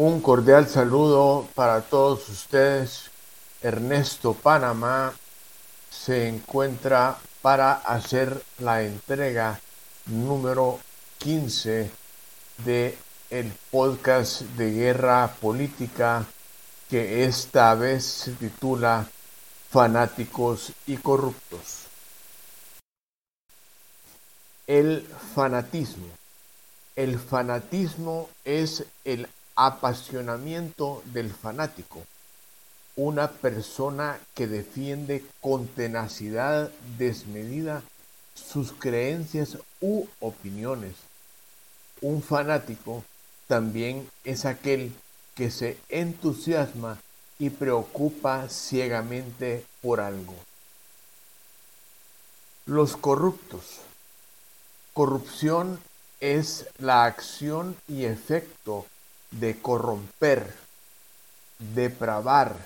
Un cordial saludo para todos ustedes. Ernesto Panamá se encuentra para hacer la entrega número 15 de el podcast de guerra política que esta vez se titula Fanáticos y corruptos. El fanatismo. El fanatismo es el apasionamiento del fanático, una persona que defiende con tenacidad desmedida sus creencias u opiniones. Un fanático también es aquel que se entusiasma y preocupa ciegamente por algo. Los corruptos. Corrupción es la acción y efecto de corromper, depravar,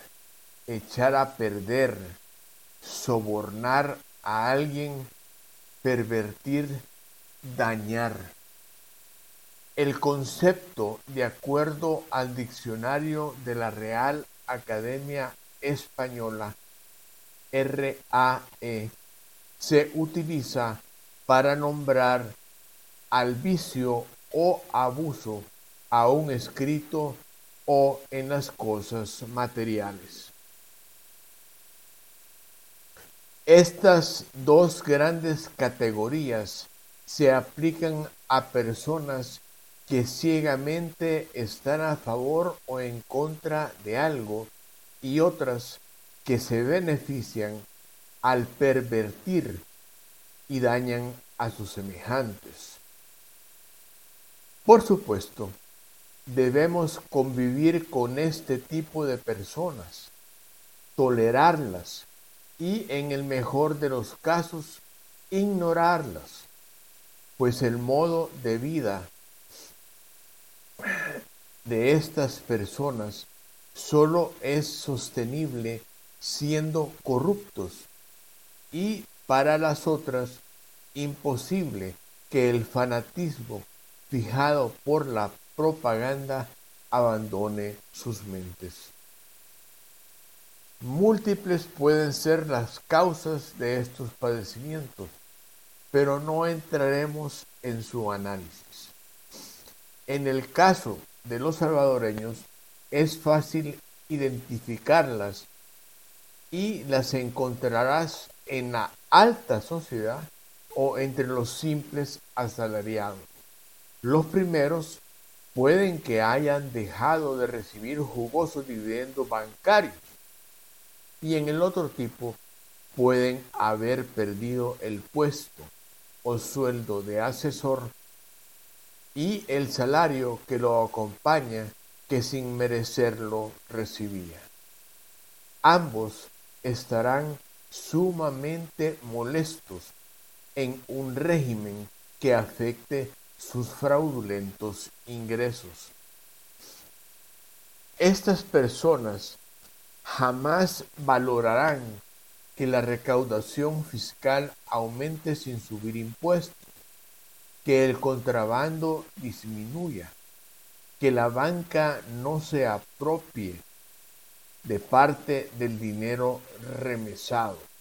echar a perder, sobornar a alguien, pervertir, dañar. El concepto, de acuerdo al diccionario de la Real Academia Española, RAE, se utiliza para nombrar al vicio o abuso aún escrito o en las cosas materiales. Estas dos grandes categorías se aplican a personas que ciegamente están a favor o en contra de algo y otras que se benefician al pervertir y dañan a sus semejantes. Por supuesto, debemos convivir con este tipo de personas, tolerarlas y, en el mejor de los casos, ignorarlas, pues el modo de vida de estas personas solo es sostenible siendo corruptos y para las otras imposible que el fanatismo fijado por la propaganda abandone sus mentes. Múltiples pueden ser las causas de estos padecimientos, pero no entraremos en su análisis. En el caso de los salvadoreños, es fácil identificarlas y las encontrarás en la alta sociedad o entre los simples asalariados. Los primeros pueden que hayan dejado de recibir jugosos dividendos bancarios y en el otro tipo pueden haber perdido el puesto o sueldo de asesor y el salario que lo acompaña que sin merecerlo recibía. Ambos estarán sumamente molestos en un régimen que afecte sus fraudulentos ingresos. Estas personas jamás valorarán que la recaudación fiscal aumente sin subir impuestos, que el contrabando disminuya, que la banca no se apropie de parte del dinero remesado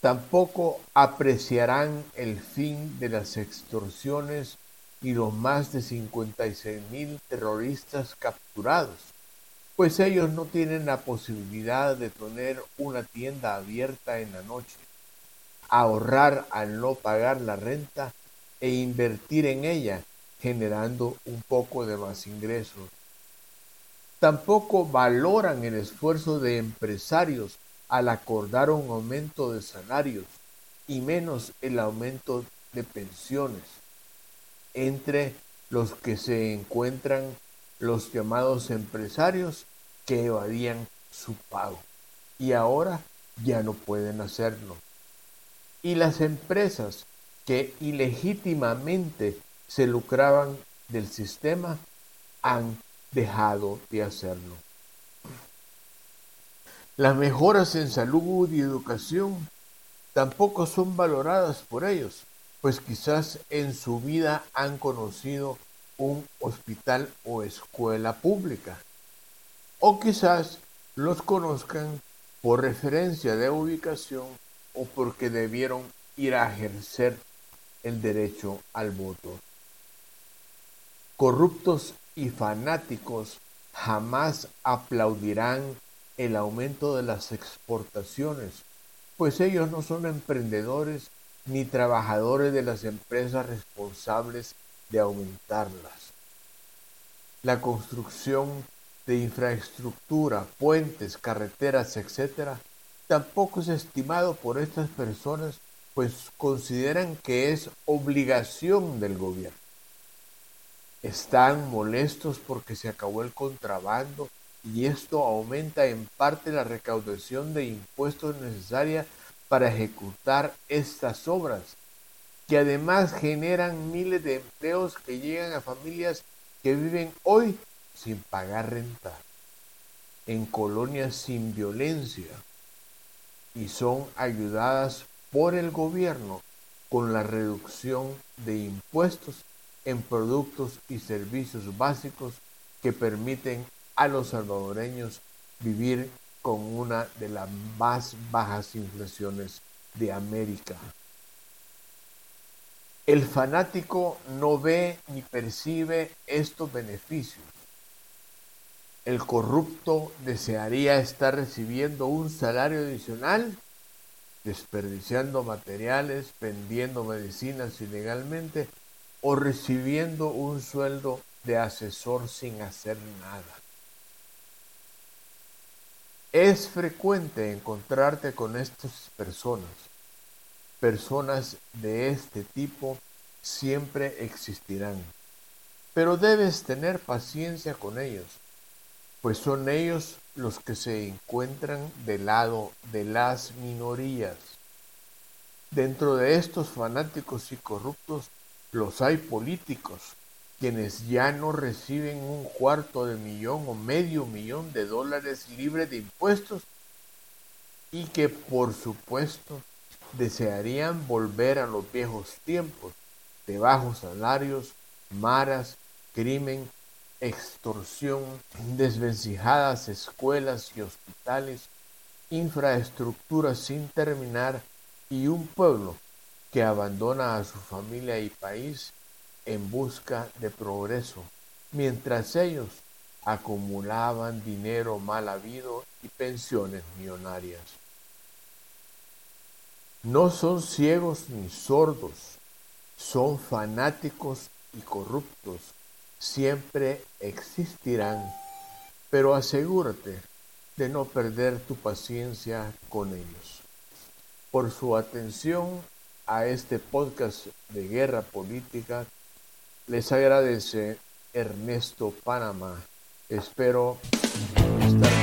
Tampoco apreciarán el fin de las extorsiones y los más de 56 mil terroristas capturados, pues ellos no tienen la posibilidad de tener una tienda abierta en la noche, ahorrar al no pagar la renta e invertir en ella, generando un poco de más ingresos. Tampoco valoran el esfuerzo de empresarios al acordar un aumento de salarios y menos el aumento de pensiones, entre los que se encuentran los llamados empresarios que evadían su pago y ahora ya no pueden hacerlo. Y las empresas que ilegítimamente se lucraban del sistema han dejado de hacerlo. Las mejoras en salud y educación tampoco son valoradas por ellos, pues quizás en su vida han conocido un hospital o escuela pública. O quizás los conozcan por referencia de ubicación o porque debieron ir a ejercer el derecho al voto. Corruptos y fanáticos jamás aplaudirán el aumento de las exportaciones, pues ellos no son emprendedores ni trabajadores de las empresas responsables de aumentarlas. La construcción de infraestructura, puentes, carreteras, etc., tampoco es estimado por estas personas, pues consideran que es obligación del gobierno. Están molestos porque se acabó el contrabando y esto aumenta en parte la recaudación de impuestos necesaria para ejecutar estas obras, que además generan miles de empleos que llegan a familias que viven hoy sin pagar renta, en colonias sin violencia y son ayudadas por el gobierno con la reducción de impuestos en productos y servicios básicos que permiten a los salvadoreños vivir con una de las más bajas inflaciones de América. El fanático no ve ni percibe estos beneficios. El corrupto desearía estar recibiendo un salario adicional, desperdiciando materiales, vendiendo medicinas ilegalmente o recibiendo un sueldo de asesor sin hacer nada. Es frecuente encontrarte con estas personas. Personas de este tipo siempre existirán, pero debes tener paciencia con ellos, pues son ellos los que se encuentran del lado de las minorías. Dentro de estos fanáticos y corruptos los hay políticos, quienes ya no reciben un cuarto de millón o medio millón de dólares libres de impuestos y que por supuesto desearían volver a los viejos tiempos de bajos salarios, maras, crimen, extorsión, desvencijadas escuelas y hospitales, infraestructuras sin terminar y un pueblo que abandona a su familia y país en busca de progreso, mientras ellos acumulaban dinero mal habido y pensiones millonarias. No son ciegos ni sordos, son fanáticos y corruptos, siempre existirán, pero asegúrate de no perder tu paciencia con ellos. Por su atención a este podcast de guerra política, les agradece Ernesto Panamá. Espero estar